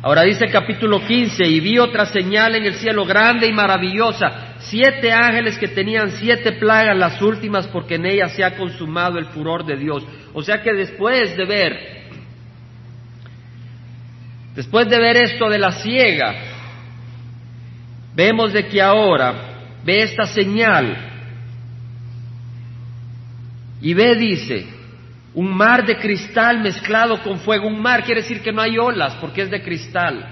Ahora dice capítulo 15, y vi otra señal en el cielo grande y maravillosa, siete ángeles que tenían siete plagas, las últimas, porque en ellas se ha consumado el furor de Dios. O sea que después de ver, después de ver esto de la ciega, vemos de que ahora ve esta señal y ve, dice, un mar de cristal mezclado con fuego. Un mar quiere decir que no hay olas porque es de cristal.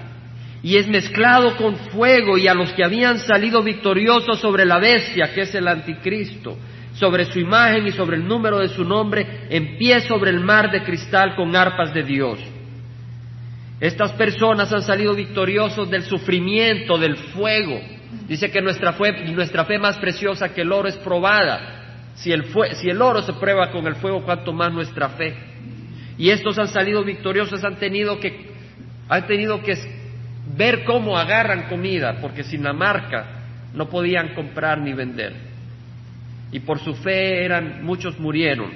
Y es mezclado con fuego y a los que habían salido victoriosos sobre la bestia, que es el anticristo, sobre su imagen y sobre el número de su nombre, en pie sobre el mar de cristal con arpas de Dios. Estas personas han salido victoriosos del sufrimiento, del fuego. Dice que nuestra fe, nuestra fe más preciosa que el oro es probada. Si el, si el oro se prueba con el fuego, cuanto más nuestra fe. Y estos han salido victoriosos, han tenido que, han tenido que ver cómo agarran comida, porque sin la marca no podían comprar ni vender. Y por su fe eran, muchos murieron.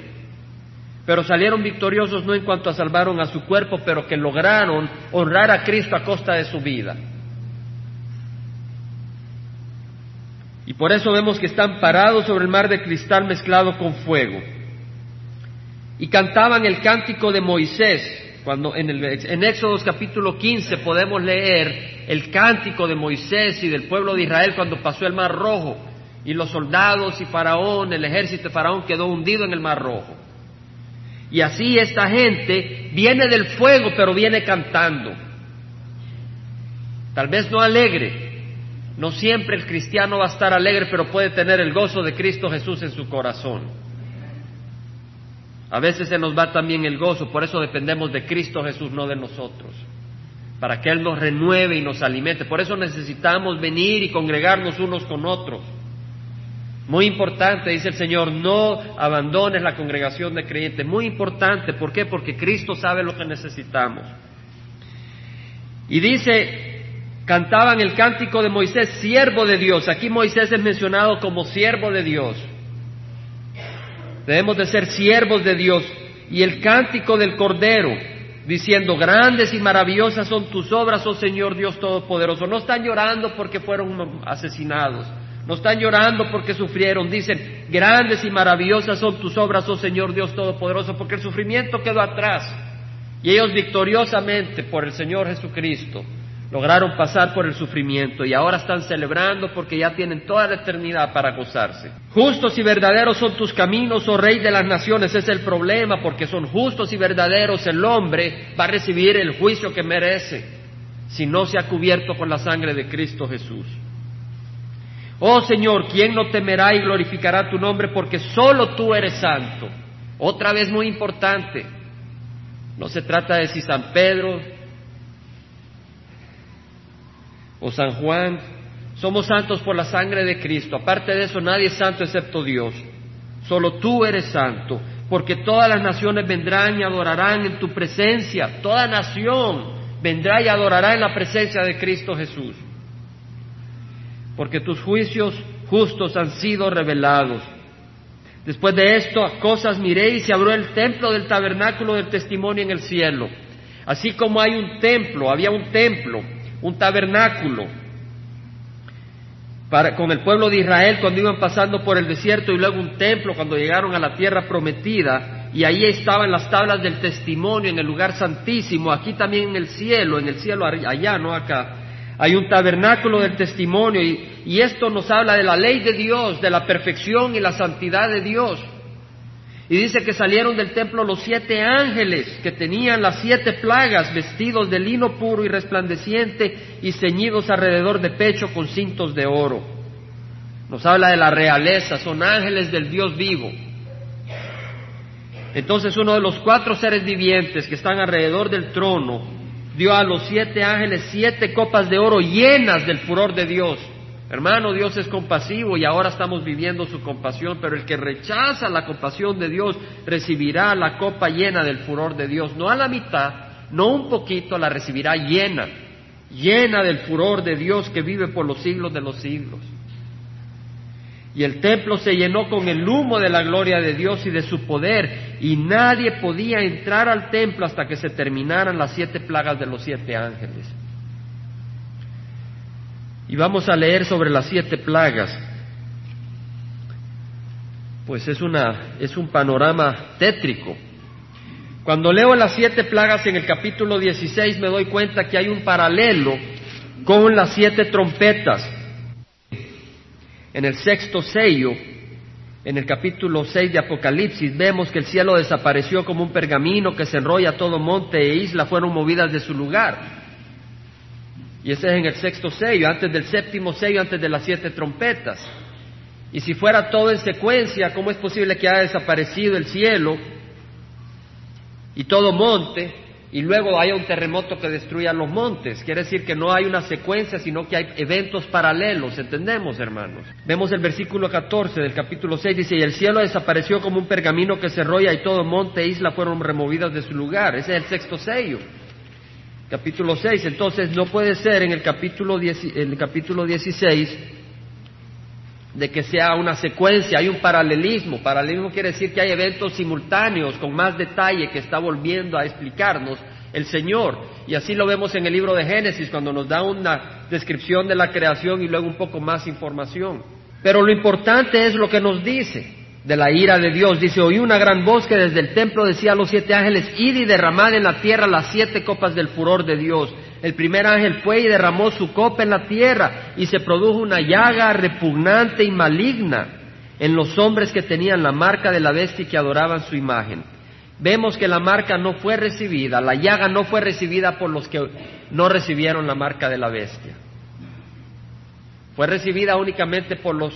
Pero salieron victoriosos no en cuanto a salvaron a su cuerpo, pero que lograron honrar a Cristo a costa de su vida. Y por eso vemos que están parados sobre el mar de cristal mezclado con fuego. Y cantaban el cántico de Moisés. Cuando en, el, en Éxodo capítulo 15 podemos leer el cántico de Moisés y del pueblo de Israel cuando pasó el mar rojo y los soldados y Faraón, el ejército de Faraón quedó hundido en el mar rojo. Y así esta gente viene del fuego pero viene cantando. Tal vez no alegre, no siempre el cristiano va a estar alegre, pero puede tener el gozo de Cristo Jesús en su corazón. A veces se nos va también el gozo, por eso dependemos de Cristo Jesús, no de nosotros, para que Él nos renueve y nos alimente. Por eso necesitamos venir y congregarnos unos con otros. Muy importante, dice el Señor, no abandones la congregación de creyentes. Muy importante, ¿por qué? Porque Cristo sabe lo que necesitamos. Y dice cantaban el cántico de Moisés, siervo de Dios. Aquí Moisés es mencionado como siervo de Dios. Debemos de ser siervos de Dios. Y el cántico del Cordero, diciendo, grandes y maravillosas son tus obras, oh Señor Dios Todopoderoso. No están llorando porque fueron asesinados. No están llorando porque sufrieron. Dicen, grandes y maravillosas son tus obras, oh Señor Dios Todopoderoso, porque el sufrimiento quedó atrás. Y ellos victoriosamente por el Señor Jesucristo lograron pasar por el sufrimiento y ahora están celebrando porque ya tienen toda la eternidad para gozarse. Justos y verdaderos son tus caminos, oh Rey de las naciones, es el problema, porque son justos y verdaderos, el hombre va a recibir el juicio que merece si no se ha cubierto con la sangre de Cristo Jesús. Oh Señor, ¿quién no temerá y glorificará tu nombre? Porque solo tú eres santo. Otra vez muy importante, no se trata de si San Pedro, o San Juan, somos santos por la sangre de Cristo. Aparte de eso, nadie es santo excepto Dios. Solo tú eres santo, porque todas las naciones vendrán y adorarán en tu presencia. Toda nación vendrá y adorará en la presencia de Cristo Jesús. Porque tus juicios justos han sido revelados. Después de esto, cosas miré y se abrió el templo del tabernáculo del testimonio en el cielo. Así como hay un templo, había un templo un tabernáculo para, con el pueblo de Israel cuando iban pasando por el desierto y luego un templo cuando llegaron a la tierra prometida y ahí estaban las tablas del testimonio en el lugar santísimo, aquí también en el cielo, en el cielo allá, no acá. Hay un tabernáculo del testimonio y, y esto nos habla de la ley de Dios, de la perfección y la santidad de Dios. Y dice que salieron del templo los siete ángeles que tenían las siete plagas, vestidos de lino puro y resplandeciente y ceñidos alrededor de pecho con cintos de oro. Nos habla de la realeza, son ángeles del Dios vivo. Entonces uno de los cuatro seres vivientes que están alrededor del trono dio a los siete ángeles siete copas de oro llenas del furor de Dios. Hermano, Dios es compasivo y ahora estamos viviendo su compasión, pero el que rechaza la compasión de Dios recibirá la copa llena del furor de Dios, no a la mitad, no un poquito, la recibirá llena, llena del furor de Dios que vive por los siglos de los siglos. Y el templo se llenó con el humo de la gloria de Dios y de su poder, y nadie podía entrar al templo hasta que se terminaran las siete plagas de los siete ángeles. Y vamos a leer sobre las siete plagas. Pues es, una, es un panorama tétrico. Cuando leo las siete plagas en el capítulo 16 me doy cuenta que hay un paralelo con las siete trompetas. En el sexto sello, en el capítulo 6 de Apocalipsis, vemos que el cielo desapareció como un pergamino que se enrolla todo monte e isla, fueron movidas de su lugar. Y ese es en el sexto sello, antes del séptimo sello, antes de las siete trompetas. Y si fuera todo en secuencia, ¿cómo es posible que haya desaparecido el cielo y todo monte y luego haya un terremoto que destruya los montes? Quiere decir que no hay una secuencia, sino que hay eventos paralelos, ¿entendemos, hermanos? Vemos el versículo 14 del capítulo 6, dice, y el cielo desapareció como un pergamino que se enrolla y todo monte e isla fueron removidas de su lugar. Ese es el sexto sello capítulo 6. Entonces no puede ser en el capítulo, el capítulo 16 de que sea una secuencia, hay un paralelismo. Paralelismo quiere decir que hay eventos simultáneos con más detalle que está volviendo a explicarnos el Señor. Y así lo vemos en el libro de Génesis cuando nos da una descripción de la creación y luego un poco más información. Pero lo importante es lo que nos dice de la ira de Dios. Dice, oí una gran voz que desde el templo decía a los siete ángeles, id y derramad en la tierra las siete copas del furor de Dios. El primer ángel fue y derramó su copa en la tierra y se produjo una llaga repugnante y maligna en los hombres que tenían la marca de la bestia y que adoraban su imagen. Vemos que la marca no fue recibida, la llaga no fue recibida por los que no recibieron la marca de la bestia. Fue recibida únicamente por los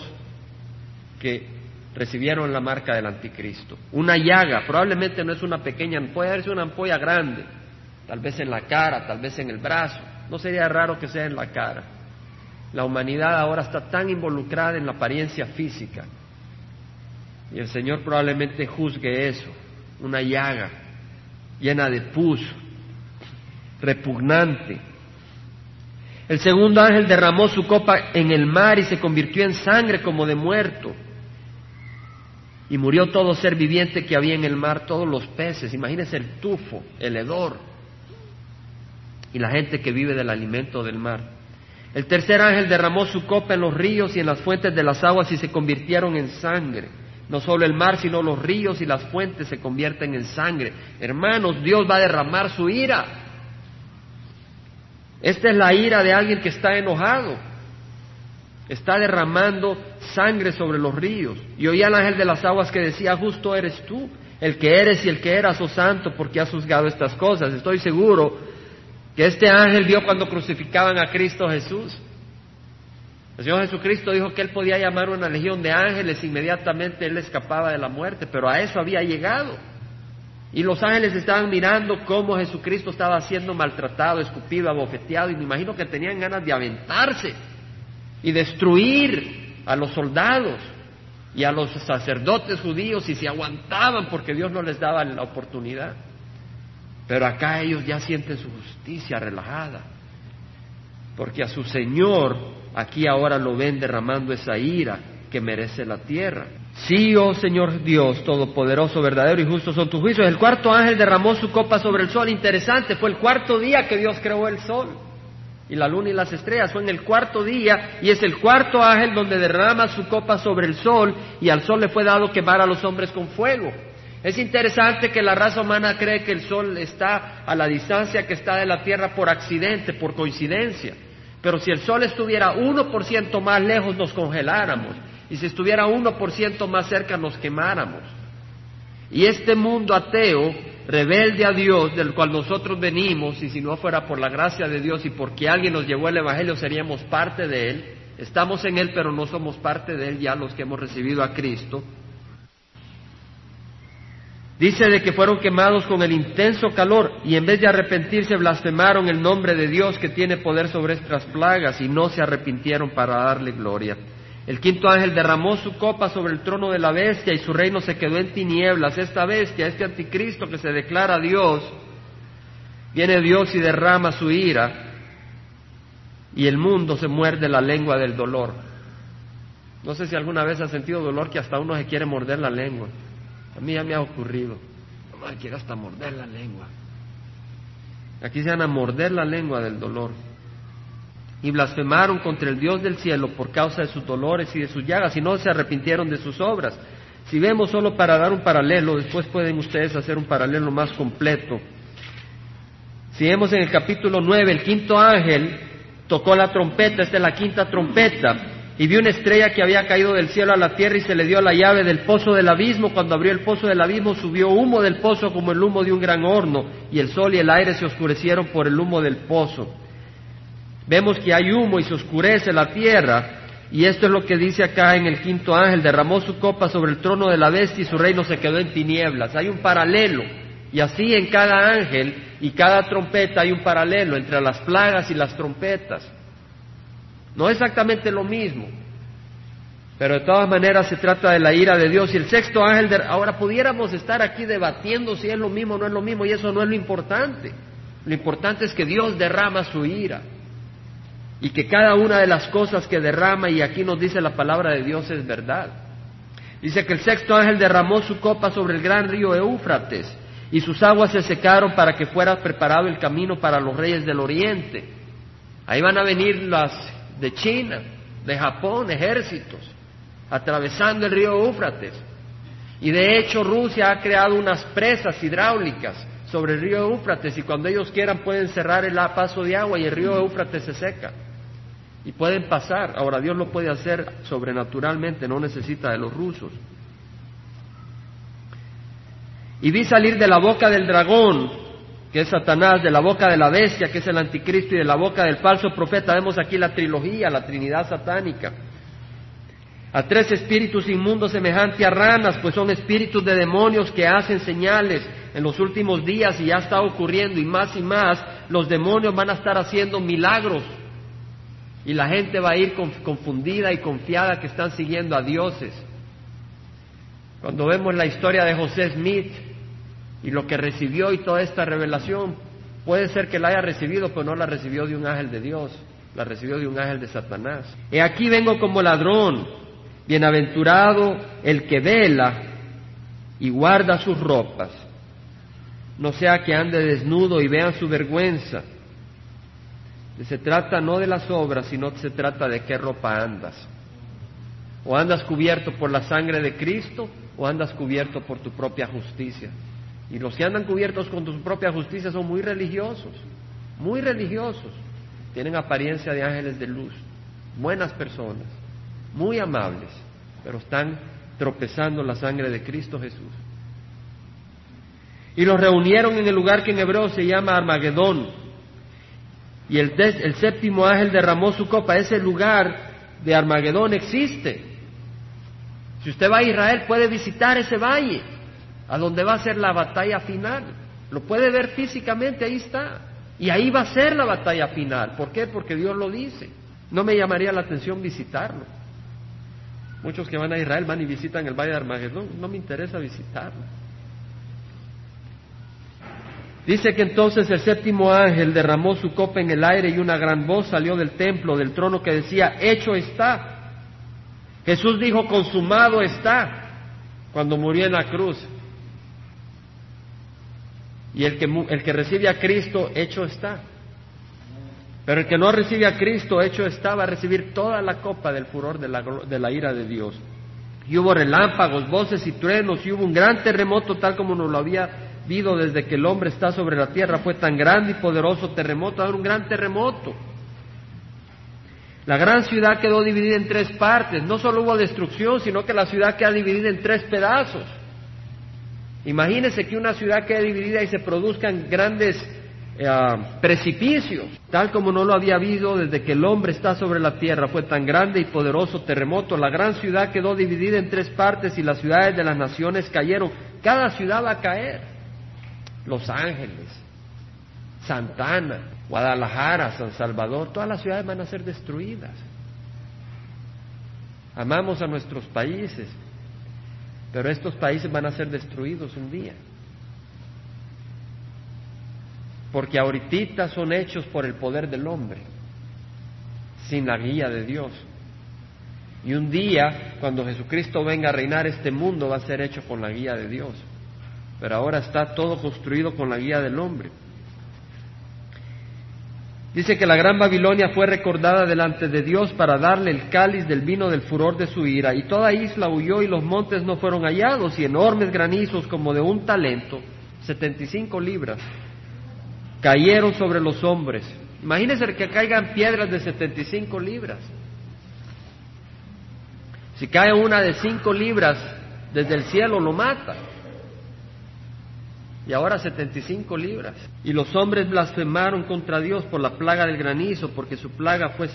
que recibieron la marca del anticristo. Una llaga, probablemente no es una pequeña, puede ser una ampolla grande, tal vez en la cara, tal vez en el brazo, no sería raro que sea en la cara. La humanidad ahora está tan involucrada en la apariencia física y el Señor probablemente juzgue eso, una llaga llena de pus, repugnante. El segundo ángel derramó su copa en el mar y se convirtió en sangre como de muerto. Y murió todo ser viviente que había en el mar, todos los peces. Imagínense el tufo, el hedor. Y la gente que vive del alimento del mar. El tercer ángel derramó su copa en los ríos y en las fuentes de las aguas y se convirtieron en sangre. No solo el mar, sino los ríos y las fuentes se convierten en sangre. Hermanos, Dios va a derramar su ira. Esta es la ira de alguien que está enojado está derramando sangre sobre los ríos. Y oía al ángel de las aguas que decía, justo eres tú, el que eres y el que eras, oh santo, porque has juzgado estas cosas. Estoy seguro que este ángel vio cuando crucificaban a Cristo Jesús. El Señor Jesucristo dijo que él podía llamar una legión de ángeles, inmediatamente él escapaba de la muerte, pero a eso había llegado. Y los ángeles estaban mirando cómo Jesucristo estaba siendo maltratado, escupido, abofeteado, y me imagino que tenían ganas de aventarse y destruir a los soldados y a los sacerdotes judíos y se aguantaban porque Dios no les daba la oportunidad. Pero acá ellos ya sienten su justicia relajada, porque a su Señor aquí ahora lo ven derramando esa ira que merece la tierra. Sí, oh Señor Dios, todopoderoso, verdadero y justo son tus juicios. El cuarto ángel derramó su copa sobre el sol. Interesante, fue el cuarto día que Dios creó el sol y la luna y las estrellas. Fue en el cuarto día y es el cuarto ángel donde derrama su copa sobre el sol y al sol le fue dado quemar a los hombres con fuego. Es interesante que la raza humana cree que el sol está a la distancia que está de la tierra por accidente, por coincidencia. Pero si el sol estuviera 1% más lejos nos congeláramos y si estuviera 1% más cerca nos quemáramos. Y este mundo ateo rebelde a Dios, del cual nosotros venimos, y si no fuera por la gracia de Dios y porque alguien nos llevó el Evangelio, seríamos parte de Él. Estamos en Él, pero no somos parte de Él ya los que hemos recibido a Cristo. Dice de que fueron quemados con el intenso calor y en vez de arrepentirse blasfemaron el nombre de Dios que tiene poder sobre estas plagas y no se arrepintieron para darle gloria. El quinto ángel derramó su copa sobre el trono de la bestia y su reino se quedó en tinieblas. Esta bestia, este anticristo que se declara Dios, viene Dios y derrama su ira y el mundo se muerde la lengua del dolor. No sé si alguna vez ha sentido dolor que hasta uno se quiere morder la lengua. A mí ya me ha ocurrido. Ay, quiero hasta morder la lengua. Aquí se van a morder la lengua del dolor. Y blasfemaron contra el Dios del cielo por causa de sus dolores y de sus llagas, y no se arrepintieron de sus obras. Si vemos solo para dar un paralelo, después pueden ustedes hacer un paralelo más completo. Si vemos en el capítulo 9, el quinto ángel tocó la trompeta, esta es la quinta trompeta, y vio una estrella que había caído del cielo a la tierra y se le dio la llave del pozo del abismo. Cuando abrió el pozo del abismo subió humo del pozo como el humo de un gran horno, y el sol y el aire se oscurecieron por el humo del pozo. Vemos que hay humo y se oscurece la tierra, y esto es lo que dice acá en el quinto ángel, derramó su copa sobre el trono de la bestia y su reino se quedó en tinieblas. Hay un paralelo, y así en cada ángel y cada trompeta hay un paralelo entre las plagas y las trompetas. No exactamente lo mismo, pero de todas maneras se trata de la ira de Dios. Y el sexto ángel, ahora pudiéramos estar aquí debatiendo si es lo mismo o no es lo mismo, y eso no es lo importante. Lo importante es que Dios derrama su ira y que cada una de las cosas que derrama, y aquí nos dice la palabra de Dios, es verdad. Dice que el sexto ángel derramó su copa sobre el gran río Éufrates y sus aguas se secaron para que fuera preparado el camino para los reyes del oriente. Ahí van a venir las de China, de Japón, ejércitos, atravesando el río Éufrates. Y de hecho Rusia ha creado unas presas hidráulicas sobre el río Éufrates y cuando ellos quieran pueden cerrar el paso de agua y el río Éufrates se seca. Y pueden pasar. Ahora Dios lo puede hacer sobrenaturalmente, no necesita de los rusos. Y vi salir de la boca del dragón, que es Satanás, de la boca de la bestia, que es el anticristo, y de la boca del falso profeta. Vemos aquí la trilogía, la trinidad satánica. A tres espíritus inmundos semejantes a ranas, pues son espíritus de demonios que hacen señales en los últimos días y ya está ocurriendo y más y más los demonios van a estar haciendo milagros y la gente va a ir confundida y confiada que están siguiendo a dioses. Cuando vemos la historia de José Smith y lo que recibió y toda esta revelación, puede ser que la haya recibido, pero no la recibió de un ángel de Dios, la recibió de un ángel de Satanás. He aquí vengo como ladrón, bienaventurado el que vela y guarda sus ropas, no sea que ande desnudo y vean su vergüenza. Se trata no de las obras, sino se trata de qué ropa andas. O andas cubierto por la sangre de Cristo o andas cubierto por tu propia justicia. Y los que andan cubiertos con tu propia justicia son muy religiosos, muy religiosos. Tienen apariencia de ángeles de luz, buenas personas, muy amables, pero están tropezando la sangre de Cristo Jesús. Y los reunieron en el lugar que en hebreo se llama Armagedón. Y el, el séptimo ángel derramó su copa. Ese lugar de Armagedón existe. Si usted va a Israel puede visitar ese valle, a donde va a ser la batalla final. Lo puede ver físicamente, ahí está. Y ahí va a ser la batalla final. ¿Por qué? Porque Dios lo dice. No me llamaría la atención visitarlo. Muchos que van a Israel van y visitan el valle de Armagedón. No me interesa visitarlo. Dice que entonces el séptimo ángel derramó su copa en el aire y una gran voz salió del templo, del trono que decía, hecho está. Jesús dijo, consumado está, cuando murió en la cruz. Y el que, el que recibe a Cristo, hecho está. Pero el que no recibe a Cristo, hecho está, va a recibir toda la copa del furor de la, de la ira de Dios. Y hubo relámpagos, voces y truenos, y hubo un gran terremoto tal como nos lo había visto desde que el hombre está sobre la tierra. Fue tan grande y poderoso terremoto, ahora un gran terremoto. La gran ciudad quedó dividida en tres partes. No solo hubo destrucción, sino que la ciudad queda dividida en tres pedazos. Imagínese que una ciudad quede dividida y se produzcan grandes eh, precipicios, tal como no lo había habido desde que el hombre está sobre la tierra. Fue tan grande y poderoso terremoto. La gran ciudad quedó dividida en tres partes y las ciudades de las naciones cayeron. Cada ciudad va a caer. Los Ángeles, Santana, Guadalajara, San Salvador, todas las ciudades van a ser destruidas. Amamos a nuestros países, pero estos países van a ser destruidos un día. Porque ahorita son hechos por el poder del hombre, sin la guía de Dios. Y un día, cuando Jesucristo venga a reinar este mundo, va a ser hecho con la guía de Dios. Pero ahora está todo construido con la guía del hombre. Dice que la gran Babilonia fue recordada delante de Dios para darle el cáliz del vino del furor de su ira, y toda isla huyó y los montes no fueron hallados, y enormes granizos como de un talento, 75 libras, cayeron sobre los hombres. Imagínense que caigan piedras de 75 libras. Si cae una de 5 libras desde el cielo, lo mata y ahora 75 libras. Y los hombres blasfemaron contra Dios por la plaga del granizo, porque su plaga fue,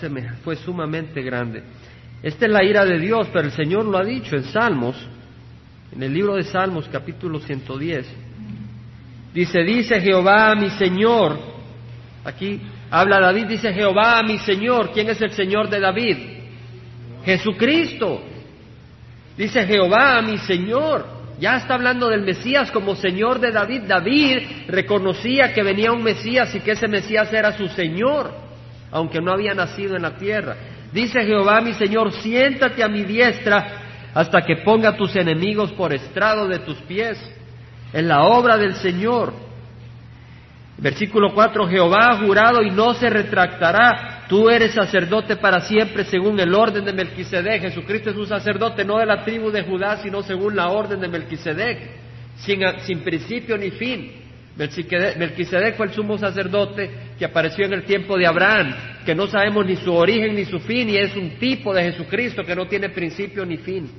fue sumamente grande. Esta es la ira de Dios, pero el Señor lo ha dicho en Salmos, en el libro de Salmos capítulo 110. Dice, dice Jehová mi Señor, aquí habla David, dice Jehová mi Señor, ¿quién es el Señor de David? Jesucristo. Dice Jehová mi Señor. Ya está hablando del Mesías como Señor de David. David reconocía que venía un Mesías y que ese Mesías era su Señor, aunque no había nacido en la tierra. Dice Jehová mi Señor, siéntate a mi diestra hasta que ponga tus enemigos por estrado de tus pies. En la obra del Señor. Versículo 4, Jehová ha jurado y no se retractará. Tú eres sacerdote para siempre según el orden de Melquisedec. Jesucristo es un sacerdote no de la tribu de Judá, sino según la orden de Melquisedec, sin, sin principio ni fin. Melquisedec fue el sumo sacerdote que apareció en el tiempo de Abraham, que no sabemos ni su origen ni su fin, y es un tipo de Jesucristo que no tiene principio ni fin.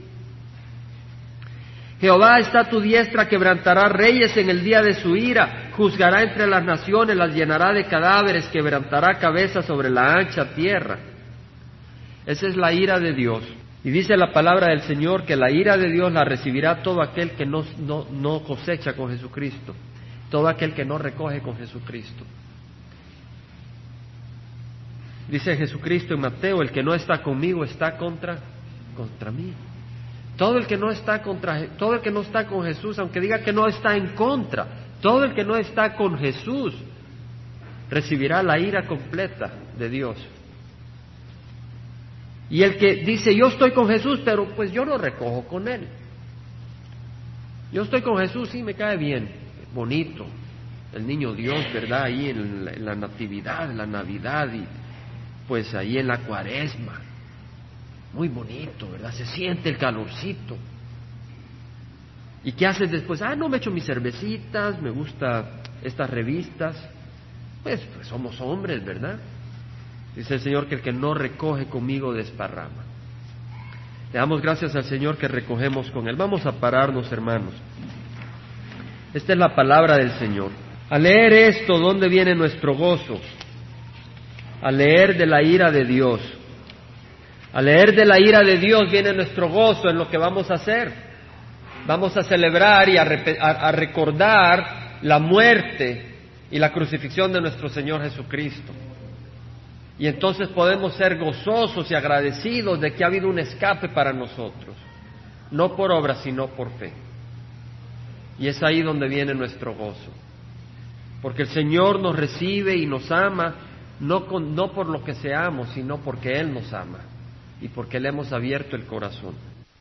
Jehová está a tu diestra, quebrantará reyes en el día de su ira, juzgará entre las naciones, las llenará de cadáveres, quebrantará cabezas sobre la ancha tierra. Esa es la ira de Dios. Y dice la palabra del Señor que la ira de Dios la recibirá todo aquel que no, cosecha con Jesucristo, todo aquel que no recoge con Jesucristo. Dice Jesucristo en Mateo, el que no está conmigo está contra, contra mí. Todo el que no está contra, todo el que no está con Jesús, aunque diga que no está en contra, todo el que no está con Jesús recibirá la ira completa de Dios. Y el que dice, yo estoy con Jesús, pero pues yo no recojo con Él. Yo estoy con Jesús, sí, me cae bien, bonito, el niño Dios, ¿verdad? Ahí en la, en la Natividad, en la Navidad y pues ahí en la Cuaresma muy bonito, ¿verdad? Se siente el calorcito. ¿Y qué haces después? Ah, no me echo mis cervecitas, me gusta estas revistas. Pues, pues, somos hombres, ¿verdad? Dice el Señor que el que no recoge conmigo desparrama. Le damos gracias al Señor que recogemos con Él. Vamos a pararnos, hermanos. Esta es la palabra del Señor. A leer esto, ¿dónde viene nuestro gozo? A leer de la ira de Dios. Al leer de la ira de Dios viene nuestro gozo en lo que vamos a hacer. Vamos a celebrar y a, recordar la muerte y la crucifixión de nuestro Señor Jesucristo. Y entonces podemos ser gozosos y agradecidos de que ha habido un escape para nosotros, no por obra, sino por fe. Y es ahí donde viene nuestro gozo. Porque el Señor nos recibe y nos ama, no, no por lo que seamos, sino porque Él nos ama y porque le hemos abierto el corazón.